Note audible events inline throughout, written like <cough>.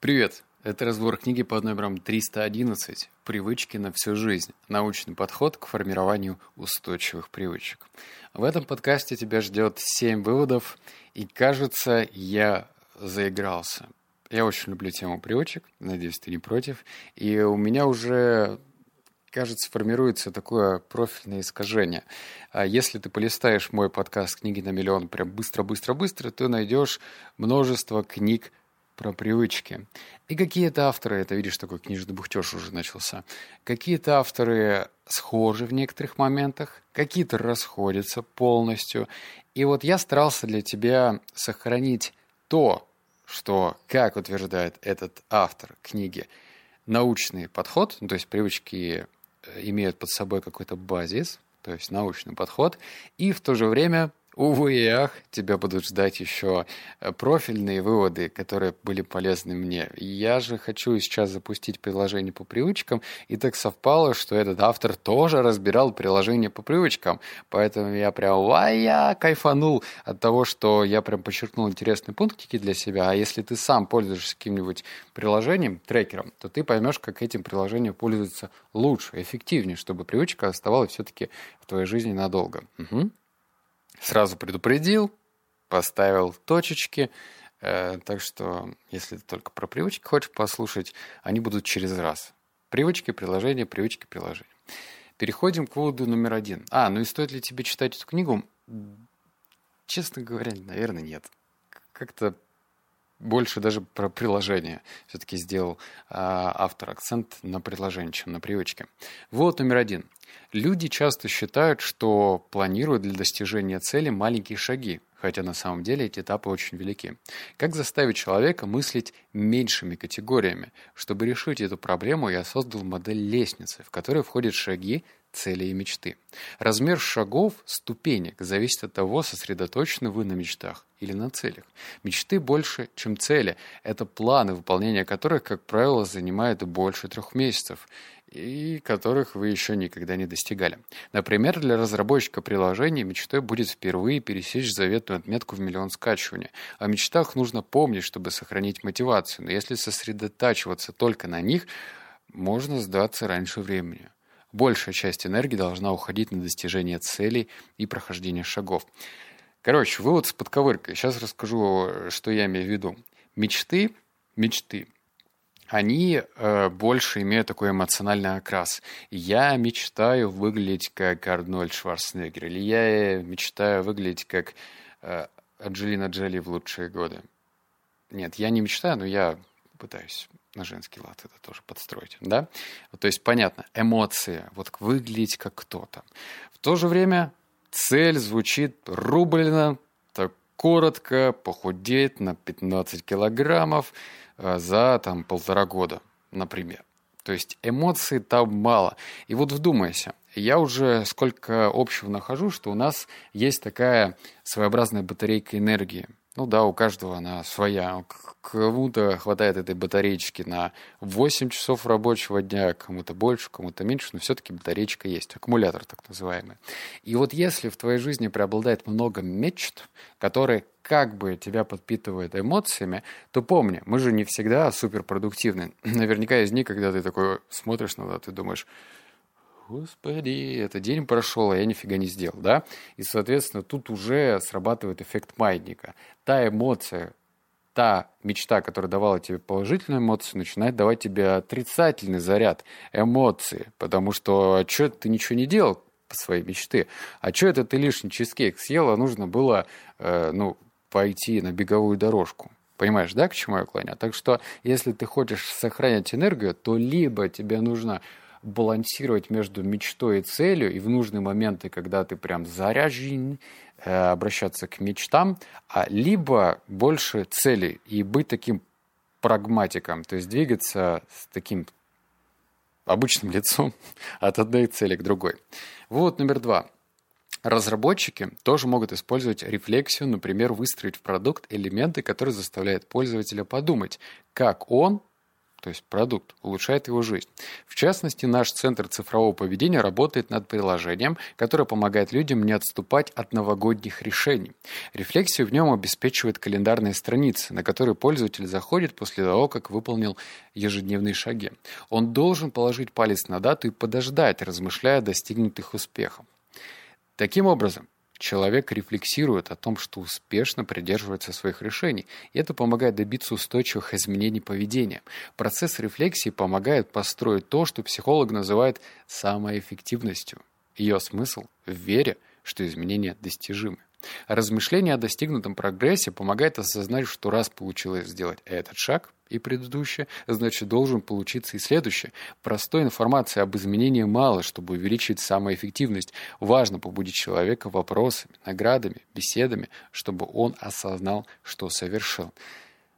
Привет! Это разбор книги под номером 311 «Привычки на всю жизнь. Научный подход к формированию устойчивых привычек». В этом подкасте тебя ждет 7 выводов, и кажется, я заигрался. Я очень люблю тему привычек, надеюсь, ты не против. И у меня уже кажется, формируется такое профильное искажение. А если ты полистаешь мой подкаст «Книги на миллион» прям быстро-быстро-быстро, ты найдешь множество книг про привычки. И какие-то авторы, это видишь, такой книжный бухтеж уже начался, какие-то авторы схожи в некоторых моментах, какие-то расходятся полностью. И вот я старался для тебя сохранить то, что, как утверждает этот автор книги, научный подход, ну, то есть привычки э, имеют под собой какой-то базис, то есть научный подход, и в то же время Увы и ах, тебя будут ждать еще э, профильные выводы, которые были полезны мне. Я же хочу сейчас запустить приложение по привычкам, и так совпало, что этот автор тоже разбирал приложение по привычкам. Поэтому я прям, ай, я кайфанул от того, что я прям подчеркнул интересные пунктики для себя. А если ты сам пользуешься каким-нибудь приложением, трекером, то ты поймешь, как этим приложением пользоваться лучше, эффективнее, чтобы привычка оставалась все-таки в твоей жизни надолго. Угу. Сразу предупредил, поставил точечки. Э, так что, если ты только про привычки хочешь послушать, они будут через раз. Привычки, приложения, привычки, приложения. Переходим к выводу номер один. А, ну и стоит ли тебе читать эту книгу? Честно говоря, наверное, нет. Как-то больше даже про приложение. Все-таки сделал а, автор акцент на приложение, чем на привычке. Вот номер один. Люди часто считают, что планируют для достижения цели маленькие шаги, хотя на самом деле эти этапы очень велики. Как заставить человека мыслить меньшими категориями? Чтобы решить эту проблему, я создал модель лестницы, в которой входят шаги, цели и мечты. Размер шагов, ступенек, зависит от того, сосредоточены вы на мечтах или на целях. Мечты больше, чем цели. Это планы, выполнение которых, как правило, занимает больше трех месяцев и которых вы еще никогда не достигали. Например, для разработчика приложения мечтой будет впервые пересечь заветную отметку в миллион скачивания. О мечтах нужно помнить, чтобы сохранить мотивацию, но если сосредотачиваться только на них, можно сдаться раньше времени. Большая часть энергии должна уходить на достижение целей и прохождение шагов. Короче, вывод с подковыркой. Сейчас расскажу, что я имею в виду. Мечты, мечты – они э, больше имеют такой эмоциональный окрас. Я мечтаю выглядеть как Арнольд Шварценеггер, или я мечтаю выглядеть как э, Анджелина Джоли в лучшие годы. Нет, я не мечтаю, но я пытаюсь на женский лад это тоже подстроить, да? То есть, понятно, эмоции, вот выглядеть как кто-то. В то же время цель звучит рублено, так коротко, похудеть на 15 килограммов, Э, за там полтора года, например. То есть эмоций там мало. И вот вдумайся, я уже сколько общего нахожу, что у нас есть такая своеобразная батарейка энергии – ну да, у каждого она своя. Кому-то хватает этой батареечки на 8 часов рабочего дня, кому-то больше, кому-то меньше, но все-таки батареечка есть, аккумулятор так называемый. И вот если в твоей жизни преобладает много мечт, которые как бы тебя подпитывают эмоциями, то помни, мы же не всегда суперпродуктивны. <clears throat> Наверняка есть дни, когда ты такой смотришь на это, ты думаешь, Господи, этот день прошел, а я нифига не сделал, да? И, соответственно, тут уже срабатывает эффект маятника. Та эмоция, та мечта, которая давала тебе положительную эмоцию, начинает давать тебе отрицательный заряд эмоции. Потому что а что ты ничего не делал по своей мечте? А что это ты лишний чизкейк съел, а нужно было, э, ну, пойти на беговую дорожку? Понимаешь, да, к чему я клоню? Так что, если ты хочешь сохранять энергию, то либо тебе нужно балансировать между мечтой и целью, и в нужные моменты, когда ты прям заряжен, э, обращаться к мечтам, а либо больше целей и быть таким прагматиком, то есть двигаться с таким обычным <laughs> лицом от одной цели к другой. Вот номер два. Разработчики тоже могут использовать рефлексию, например, выстроить в продукт элементы, которые заставляют пользователя подумать, как он то есть продукт, улучшает его жизнь. В частности, наш Центр цифрового поведения работает над приложением, которое помогает людям не отступать от новогодних решений. Рефлексию в нем обеспечивает календарные страницы, на которые пользователь заходит после того, как выполнил ежедневные шаги. Он должен положить палец на дату и подождать, размышляя о достигнутых успехах. Таким образом, Человек рефлексирует о том, что успешно придерживается своих решений, и это помогает добиться устойчивых изменений поведения. Процесс рефлексии помогает построить то, что психолог называет самоэффективностью. Ее смысл в вере, что изменения достижимы. Размышление о достигнутом прогрессе помогает осознать, что раз получилось сделать этот шаг и предыдущее, значит должен получиться и следующее. Простой информации об изменении мало, чтобы увеличить самоэффективность. Важно побудить человека вопросами, наградами, беседами, чтобы он осознал, что совершил.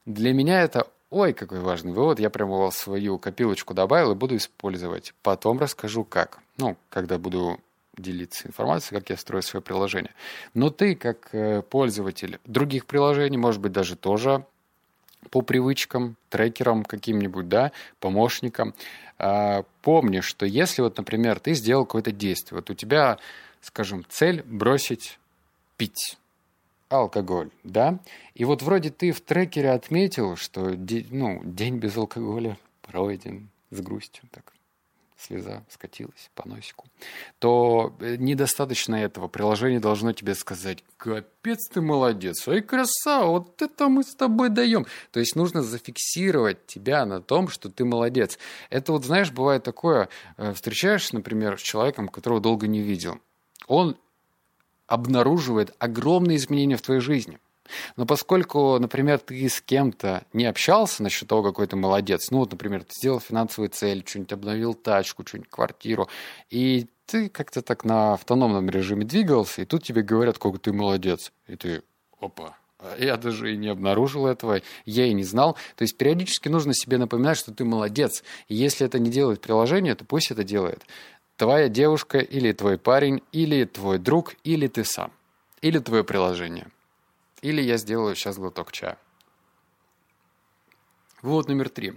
Для меня это Ой, какой важный вывод. Я прямо в свою копилочку добавил и буду использовать. Потом расскажу как. Ну, когда буду делиться информацией, как я строю свое приложение. Но ты, как э, пользователь других приложений, может быть, даже тоже по привычкам, трекерам каким-нибудь, да, помощникам, а, помни, что если вот, например, ты сделал какое-то действие, вот у тебя, скажем, цель бросить пить алкоголь, да, и вот вроде ты в трекере отметил, что ну, день без алкоголя пройден с грустью, так слеза скатилась по носику, то э, недостаточно этого. Приложение должно тебе сказать, капец ты молодец, ой, красава, вот это мы с тобой даем. То есть нужно зафиксировать тебя на том, что ты молодец. Это вот, знаешь, бывает такое, э, встречаешься, например, с человеком, которого долго не видел. Он обнаруживает огромные изменения в твоей жизни – но поскольку, например, ты с кем-то не общался насчет того, какой ты молодец, ну вот, например, ты сделал финансовую цель, что-нибудь обновил тачку, что-нибудь квартиру, и ты как-то так на автономном режиме двигался, и тут тебе говорят, какой ты молодец. И ты, опа, а я даже и не обнаружил этого, я и не знал. То есть периодически нужно себе напоминать, что ты молодец. И если это не делает приложение, то пусть это делает твоя девушка или твой парень, или твой друг, или ты сам, или твое приложение. Или я сделаю сейчас глоток чая. Вывод номер три.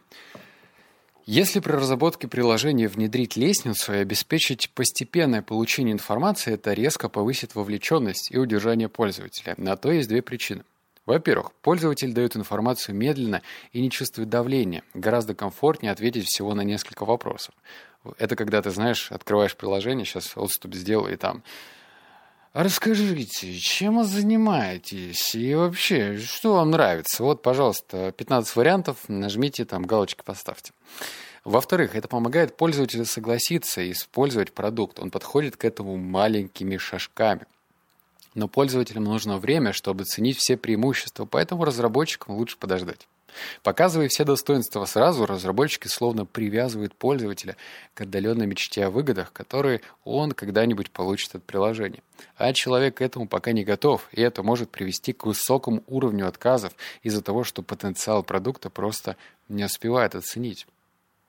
Если при разработке приложения внедрить лестницу и обеспечить постепенное получение информации, это резко повысит вовлеченность и удержание пользователя. На то есть две причины. Во-первых, пользователь дает информацию медленно и не чувствует давления. Гораздо комфортнее ответить всего на несколько вопросов. Это когда ты, знаешь, открываешь приложение, сейчас отступ сделаю, и там Расскажите, чем вы занимаетесь и вообще, что вам нравится? Вот, пожалуйста, 15 вариантов, нажмите там, галочку поставьте. Во-вторых, это помогает пользователю согласиться и использовать продукт. Он подходит к этому маленькими шажками. Но пользователям нужно время, чтобы оценить все преимущества, поэтому разработчикам лучше подождать. Показывая все достоинства сразу, разработчики словно привязывают пользователя к отдаленной мечте о выгодах, которые он когда-нибудь получит от приложения. А человек к этому пока не готов, и это может привести к высокому уровню отказов из-за того, что потенциал продукта просто не успевает оценить.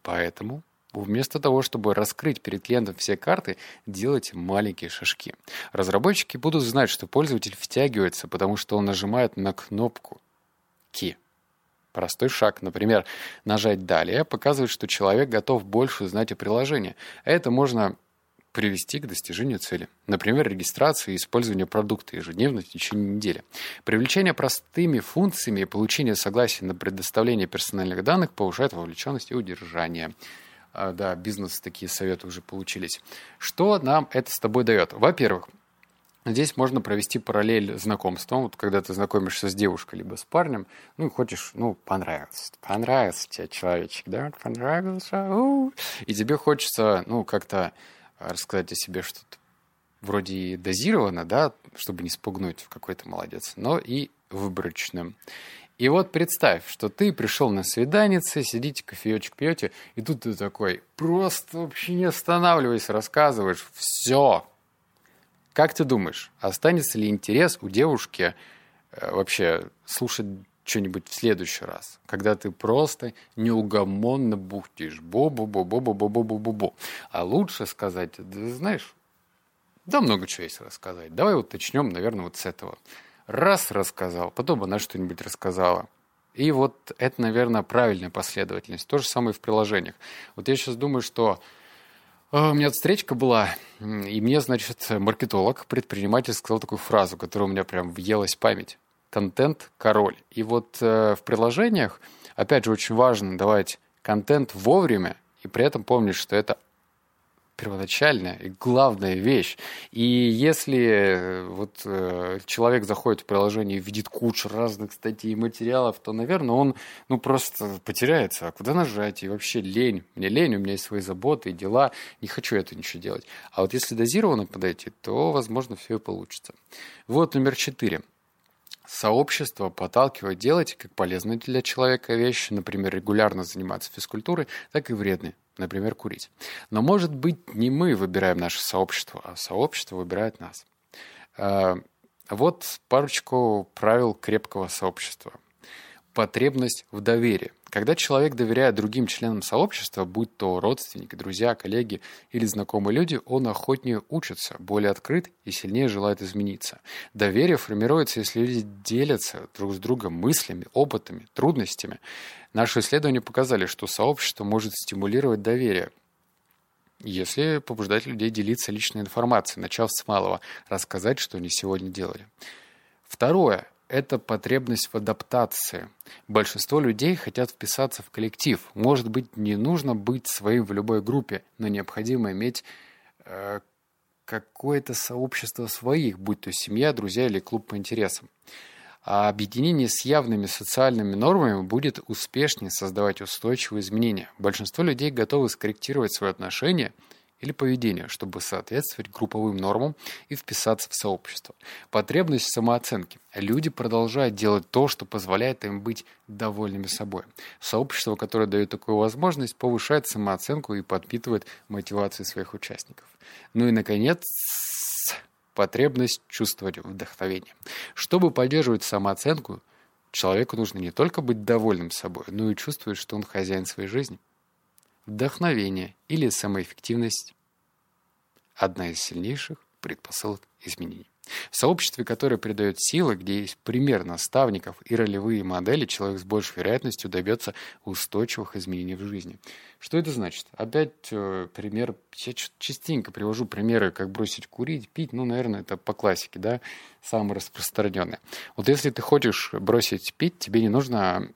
Поэтому Вместо того, чтобы раскрыть перед клиентом все карты, делайте маленькие шажки. Разработчики будут знать, что пользователь втягивается, потому что он нажимает на кнопку «Ки». Простой шаг, например, нажать «Далее» показывает, что человек готов больше узнать о приложении. Это можно привести к достижению цели. Например, регистрации и использование продукта ежедневно в течение недели. Привлечение простыми функциями и получение согласия на предоставление персональных данных повышает вовлеченность и удержание. А, да, бизнес такие советы уже получились. Что нам это с тобой дает? Во-первых, Здесь можно провести параллель знакомством. Вот когда ты знакомишься с девушкой либо с парнем, ну, и хочешь, ну, понравился. Понравился тебе человечек, да? Понравился. У -у. И тебе хочется, ну, как-то рассказать о себе что-то вроде дозировано, да, чтобы не спугнуть в какой-то молодец, но и выборочным. И вот представь, что ты пришел на свиданице, сидите, кофеечек пьете, и тут ты такой, просто вообще не останавливаясь, рассказываешь все, как ты думаешь, останется ли интерес у девушки э, вообще слушать что-нибудь в следующий раз, когда ты просто неугомонно бухтишь бу-бу-бу-бу-бу-бу-бу-бу-бу. А лучше сказать, да, знаешь, да много чего есть рассказать. Давай вот начнем, наверное, вот с этого. Раз рассказал, потом она что-нибудь рассказала. И вот это, наверное, правильная последовательность. То же самое в приложениях. Вот я сейчас думаю, что у меня встречка была, и мне, значит, маркетолог, предприниматель сказал такую фразу, которая у меня прям въелась в память. Контент – король. И вот э, в приложениях, опять же, очень важно давать контент вовремя, и при этом помнить, что это первоначальная и главная вещь. И если э, вот э, человек заходит в приложение и видит кучу разных статей и материалов, то, наверное, он ну просто потеряется. А куда нажать? И вообще лень. Мне лень, у меня есть свои заботы и дела. Не хочу это ничего делать. А вот если дозированно подойти, то, возможно, все и получится. Вот номер четыре. Сообщество подталкивает делать как полезные для человека вещи, например, регулярно заниматься физкультурой, так и вредные, например, курить. Но, может быть, не мы выбираем наше сообщество, а сообщество выбирает нас. А, вот парочку правил крепкого сообщества. Потребность в доверии. Когда человек доверяет другим членам сообщества, будь то родственники, друзья, коллеги или знакомые люди, он охотнее учится, более открыт и сильнее желает измениться. Доверие формируется, если люди делятся друг с другом мыслями, опытами, трудностями. Наши исследования показали, что сообщество может стимулировать доверие, если побуждать людей делиться личной информацией, начав с малого, рассказать, что они сегодня делали. Второе это потребность в адаптации. Большинство людей хотят вписаться в коллектив. Может быть, не нужно быть своим в любой группе, но необходимо иметь э, какое-то сообщество своих, будь то семья, друзья или клуб по интересам. А объединение с явными социальными нормами будет успешнее создавать устойчивые изменения. Большинство людей готовы скорректировать свое отношение – или поведение, чтобы соответствовать групповым нормам и вписаться в сообщество. Потребность в самооценке. Люди продолжают делать то, что позволяет им быть довольными собой. Сообщество, которое дает такую возможность, повышает самооценку и подпитывает мотивацию своих участников. Ну и, наконец, потребность чувствовать вдохновение. Чтобы поддерживать самооценку, человеку нужно не только быть довольным собой, но и чувствовать, что он хозяин своей жизни вдохновение или самоэффективность – одна из сильнейших предпосылок изменений. В сообществе, которое придает силы, где есть пример наставников и ролевые модели, человек с большей вероятностью добьется устойчивых изменений в жизни. Что это значит? Опять э, пример, я частенько привожу примеры, как бросить курить, пить, ну, наверное, это по классике, да, самое распространенное. Вот если ты хочешь бросить пить, тебе не нужно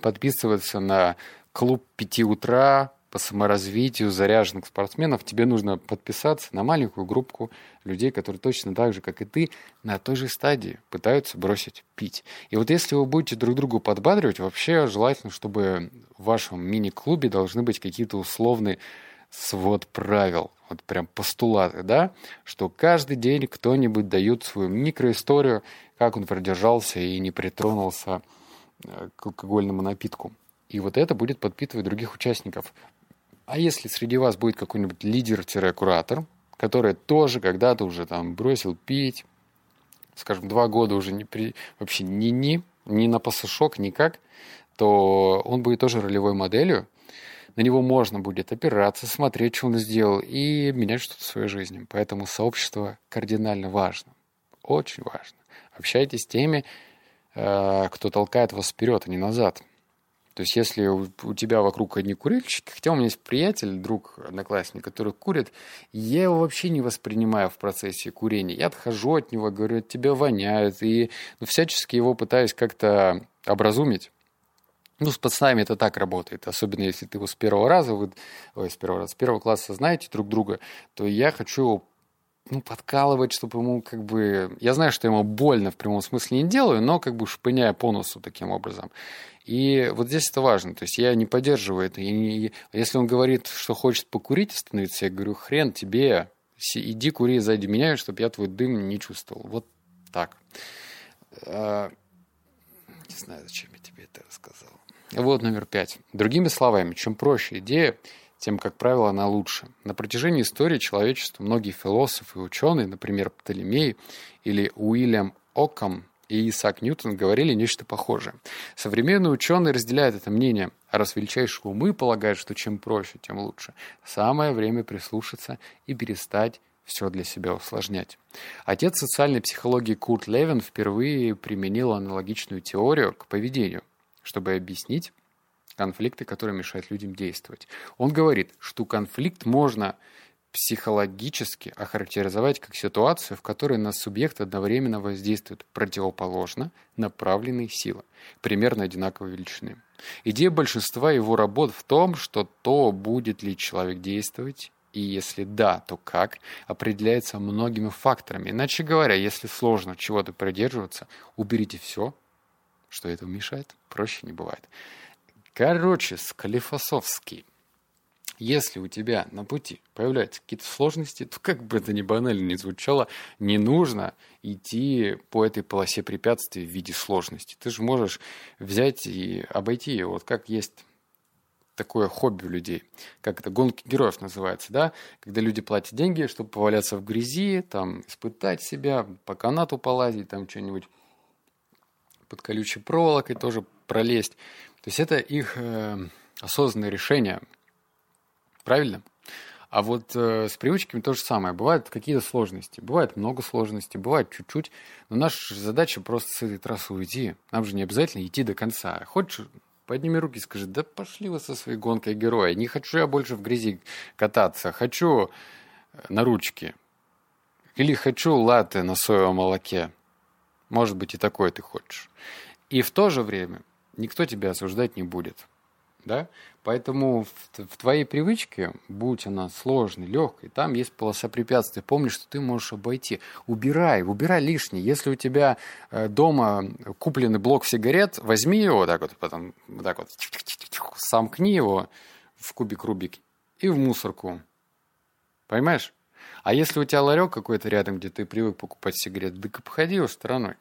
подписываться на клуб 5 утра по саморазвитию заряженных спортсменов, тебе нужно подписаться на маленькую группку людей, которые точно так же, как и ты, на той же стадии пытаются бросить пить. И вот если вы будете друг другу подбадривать, вообще желательно, чтобы в вашем мини-клубе должны быть какие-то условные свод правил, вот прям постулаты, да, что каждый день кто-нибудь дает свою микроисторию, как он продержался и не притронулся э, к алкогольному напитку. И вот это будет подпитывать других участников. А если среди вас будет какой-нибудь лидер-куратор, который тоже когда-то уже там бросил пить, скажем, два года уже не при... вообще ни-ни, ни на пасашок, никак, то он будет тоже ролевой моделью. На него можно будет опираться, смотреть, что он сделал, и менять что-то в своей жизни. Поэтому сообщество кардинально важно. Очень важно. Общайтесь с теми, э, кто толкает вас вперед, а не назад. То есть, если у, у тебя вокруг одни курильщики, хотя у меня есть приятель, друг, одноклассник, который курит, я его вообще не воспринимаю в процессе курения. Я отхожу от него, говорю, от тебя воняет, и ну, всячески его пытаюсь как-то образумить. Ну, с пацанами это так работает, особенно если ты его с первого раза, вы, ой, с первого раза, с первого класса знаете друг друга, то я хочу его ну, подкалывать, чтобы ему как бы... Я знаю, что ему больно в прямом смысле не делаю, но как бы шпыняя по носу таким образом. И вот здесь это важно. То есть я не поддерживаю это. И не... Если он говорит, что хочет покурить остановиться, я говорю, хрен тебе, иди кури сзади меня, чтобы я твой дым не чувствовал. Вот так. А, не знаю, зачем я тебе это рассказал. Вот номер пять. Другими словами, чем проще идея, тем, как правило, она лучше. На протяжении истории человечества многие философы и ученые, например, Птолемей или Уильям Оккам и Исаак Ньютон говорили нечто похожее. Современные ученые разделяют это мнение, а раз величайшие умы полагают, что чем проще, тем лучше. Самое время прислушаться и перестать все для себя усложнять. Отец социальной психологии Курт Левин впервые применил аналогичную теорию к поведению. чтобы объяснить конфликты, которые мешают людям действовать. Он говорит, что конфликт можно психологически охарактеризовать как ситуацию, в которой на субъект одновременно воздействуют противоположно направленные силы, примерно одинаковой величины. Идея большинства его работ в том, что то, будет ли человек действовать, и если да, то как, определяется многими факторами. Иначе говоря, если сложно чего-то придерживаться, уберите все, что этому мешает. Проще не бывает. Короче, Склифосовский. Если у тебя на пути появляются какие-то сложности, то как бы это ни банально ни звучало, не нужно идти по этой полосе препятствий в виде сложности. Ты же можешь взять и обойти ее. Вот как есть такое хобби у людей, как это гонки героев называется, да, когда люди платят деньги, чтобы поваляться в грязи, там, испытать себя, по канату полазить, там, что-нибудь под колючей проволокой тоже пролезть. Есть это их э, осознанное решение, правильно? А вот э, с привычками то же самое. Бывают какие-то сложности, бывает много сложностей, бывает чуть-чуть. Но наша задача просто с этой трассы уйти. Нам же не обязательно идти до конца. Хочешь Подними руки и скажи, да пошли вы со своей гонкой героя. Не хочу я больше в грязи кататься. Хочу э, на ручке. Или хочу латте на соевом молоке. Может быть, и такое ты хочешь. И в то же время никто тебя осуждать не будет. Да? Поэтому в, в твоей привычке, будь она сложной, легкой, там есть полоса препятствий. Помни, что ты можешь обойти. Убирай, убирай лишнее. Если у тебя э, дома купленный блок сигарет, возьми его так вот, потом вот так вот, сомкни его в кубик Рубик и в мусорку. Понимаешь? А если у тебя ларек какой-то рядом, где ты привык покупать сигарет, так обходи его стороной.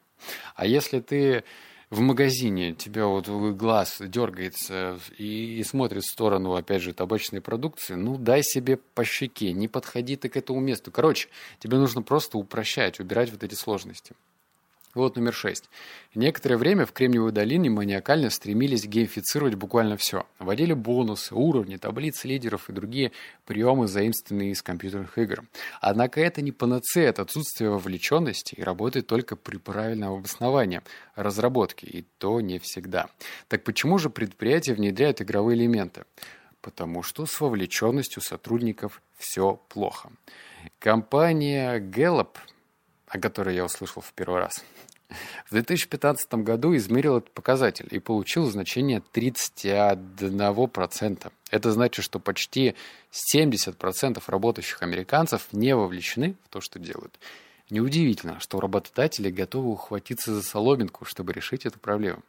А если ты в магазине тебя вот глаз дергается и, и смотрит в сторону, опять же, табачной продукции, ну, дай себе по щеке, не подходи ты к этому месту. Короче, тебе нужно просто упрощать, убирать вот эти сложности. Вот номер шесть. Некоторое время в Кремниевой долине маниакально стремились геймифицировать буквально все. Вводили бонусы, уровни, таблицы лидеров и другие приемы, заимствованные из компьютерных игр. Однако это не панацея от отсутствия вовлеченности и работает только при правильном обосновании разработки, и то не всегда. Так почему же предприятия внедряют игровые элементы? Потому что с вовлеченностью сотрудников все плохо. Компания Gallup – о которой я услышал в первый раз, в 2015 году измерил этот показатель и получил значение 31%. Это значит, что почти 70% работающих американцев не вовлечены в то, что делают. Неудивительно, что работодатели готовы ухватиться за соломинку, чтобы решить эту проблему.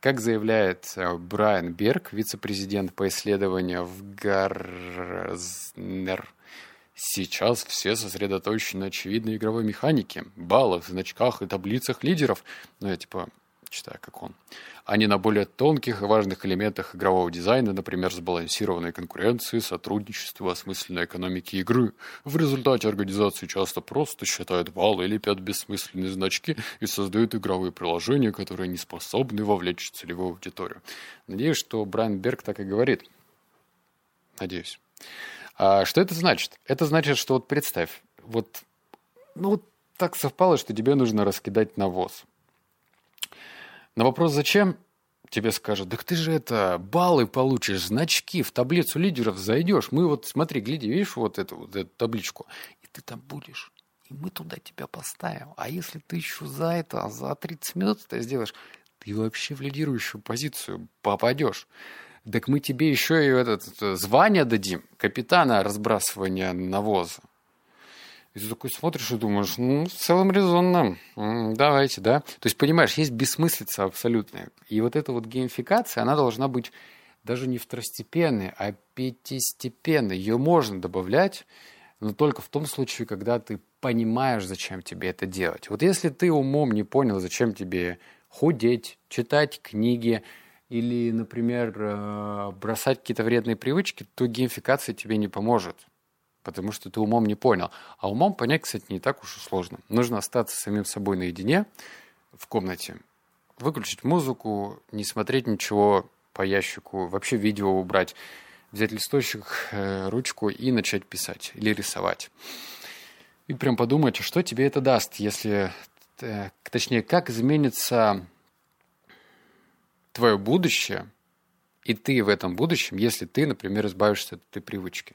Как заявляет э, Брайан Берг, вице-президент по исследованию в Гарзнер Сейчас все сосредоточены на очевидной игровой механике, баллах, значках и таблицах лидеров. Ну, я типа читаю, как он. А не на более тонких и важных элементах игрового дизайна, например, сбалансированной конкуренции, сотрудничества, осмысленной экономики игры. В результате организации часто просто считают баллы или пят бессмысленные значки и создают игровые приложения, которые не способны вовлечь целевую аудиторию. Надеюсь, что Брайан Берг так и говорит. Надеюсь. А что это значит? Это значит, что вот представь, вот, ну, вот так совпало, что тебе нужно раскидать навоз. На вопрос «Зачем?» тебе скажут, так ты же это, баллы получишь, значки, в таблицу лидеров зайдешь. Мы вот, смотри, гляди, видишь вот эту, вот эту табличку, и ты там будешь. И мы туда тебя поставим. А если ты еще за это, за 30 минут это сделаешь, ты вообще в лидирующую позицию попадешь. Так мы тебе еще и этот, это, звание дадим, капитана разбрасывания навоза. И ты такой смотришь и думаешь, ну, в целом резонно, давайте, да. То есть, понимаешь, есть бессмыслица абсолютная. И вот эта вот геймификация, она должна быть даже не второстепенной, а пятистепенной. Ее можно добавлять, но только в том случае, когда ты понимаешь, зачем тебе это делать. Вот если ты умом не понял, зачем тебе худеть, читать книги, или, например, э, бросать какие-то вредные привычки, то геймификация тебе не поможет, потому что ты умом не понял. А умом понять, кстати, не так уж и сложно. Нужно остаться самим собой наедине в комнате, выключить музыку, не смотреть ничего по ящику, вообще видео убрать, взять листочек, э, ручку и начать писать или рисовать. И прям подумать, что тебе это даст, если, э, точнее, как изменится твое будущее, и ты в этом будущем, если ты, например, избавишься от этой привычки,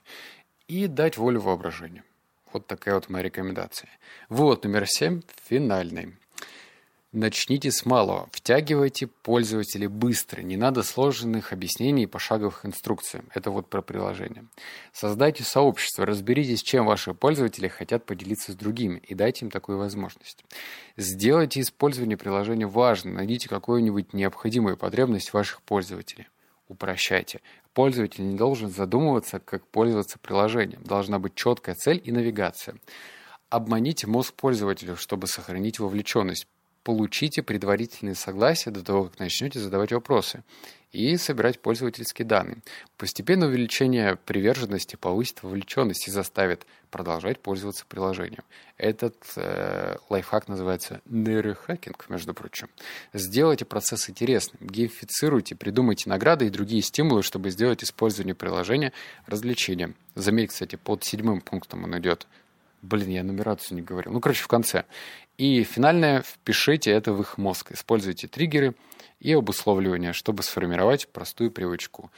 и дать волю воображению. Вот такая вот моя рекомендация. Вот номер семь, финальный. Начните с малого. Втягивайте пользователей быстро. Не надо сложных объяснений и пошаговых инструкций. Это вот про приложение. Создайте сообщество. Разберитесь, чем ваши пользователи хотят поделиться с другими. И дайте им такую возможность. Сделайте использование приложения важным. Найдите какую-нибудь необходимую потребность ваших пользователей. Упрощайте. Пользователь не должен задумываться, как пользоваться приложением. Должна быть четкая цель и навигация. Обманите мозг пользователя, чтобы сохранить вовлеченность получите предварительные согласия до того, как начнете задавать вопросы и собирать пользовательские данные. Постепенное увеличение приверженности повысит вовлеченность и заставит продолжать пользоваться приложением. Этот э, лайфхак называется нейрохакинг, между прочим. Сделайте процесс интересным, геймифицируйте, придумайте награды и другие стимулы, чтобы сделать использование приложения развлечением. Заметь, кстати, под седьмым пунктом он идет. Блин, я нумерацию не говорил. Ну, короче, в конце. И финальное, впишите это в их мозг. Используйте триггеры и обусловливание, чтобы сформировать простую привычку.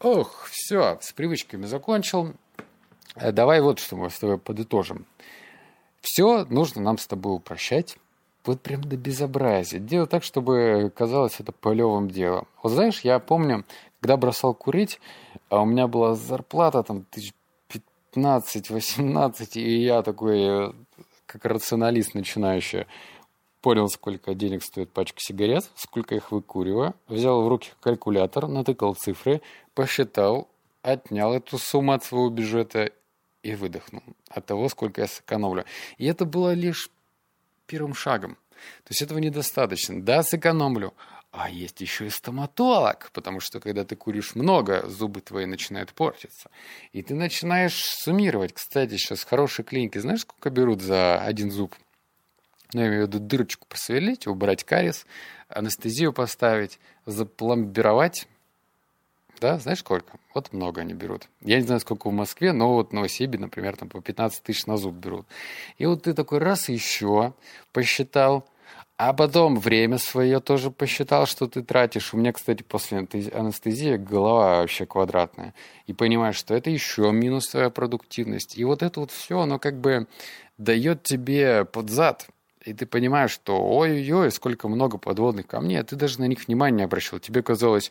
Ох, все, с привычками закончил. Э, давай вот что мы с тобой подытожим. Все нужно нам с тобой упрощать. Вот прям до безобразия. Делать так, чтобы казалось это полевым делом. Вот знаешь, я помню, когда бросал курить, а у меня была зарплата там тысяч 15-18, и я такой э, как рационалист начинающий, понял, сколько денег стоит пачка сигарет, сколько их выкуриваю, взял в руки калькулятор, натыкал цифры, посчитал, отнял эту сумму от своего бюджета и выдохнул от того, сколько я сэкономлю. И это было лишь первым шагом. То есть этого недостаточно. Да, сэкономлю, а есть еще и стоматолог, потому что когда ты куришь много, зубы твои начинают портиться. И ты начинаешь суммировать. Кстати, сейчас хорошие клиники, знаешь, сколько берут за один зуб? Ну, я имею в виду дырочку просверлить, убрать кариес, анестезию поставить, запломбировать. Да, знаешь сколько? Вот много они берут. Я не знаю, сколько в Москве, но вот в Новосибе, например, там по 15 тысяч на зуб берут. И вот ты такой раз еще посчитал, а потом время свое тоже посчитал, что ты тратишь. У меня, кстати, после анестезии голова вообще квадратная. И понимаешь, что это еще минус твоя продуктивность. И вот это вот все, оно как бы дает тебе под зад. И ты понимаешь, что ой-ой-ой, сколько много подводных камней, а ты даже на них внимания не обращал. Тебе казалось,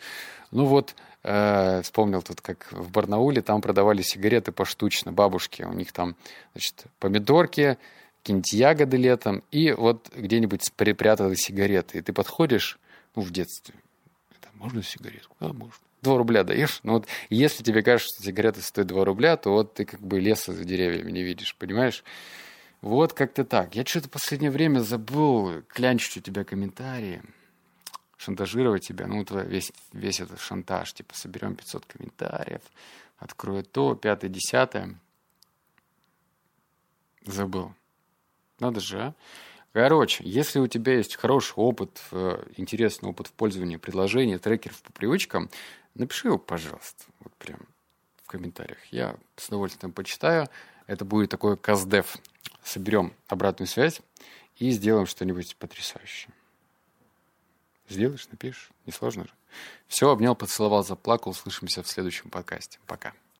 ну вот, э, вспомнил тут, как в Барнауле там продавали сигареты поштучно, бабушки. У них там, значит, помидорки, какие-нибудь ягоды летом, и вот где-нибудь припрятаны сигареты. И ты подходишь, ну, в детстве, там, можно сигаретку? Да, можно. Два рубля даешь. Ну вот если тебе кажется, что сигареты стоят 2 рубля, то вот ты как бы леса за деревьями не видишь, понимаешь? Вот как-то так. Я что-то в последнее время забыл клянчить у тебя комментарии, шантажировать тебя. Ну, вот весь, весь этот шантаж, типа, соберем 500 комментариев, открою то, пятое, десятое. Забыл. Надо же, а? Короче, если у тебя есть хороший опыт, э, интересный опыт в пользовании приложения, трекеров по привычкам, напиши его, пожалуйста, вот прям в комментариях. Я с удовольствием почитаю. Это будет такой каздев. Соберем обратную связь и сделаем что-нибудь потрясающее. Сделаешь, напишешь. Несложно же. Все, обнял, поцеловал, заплакал. Услышимся в следующем подкасте. Пока.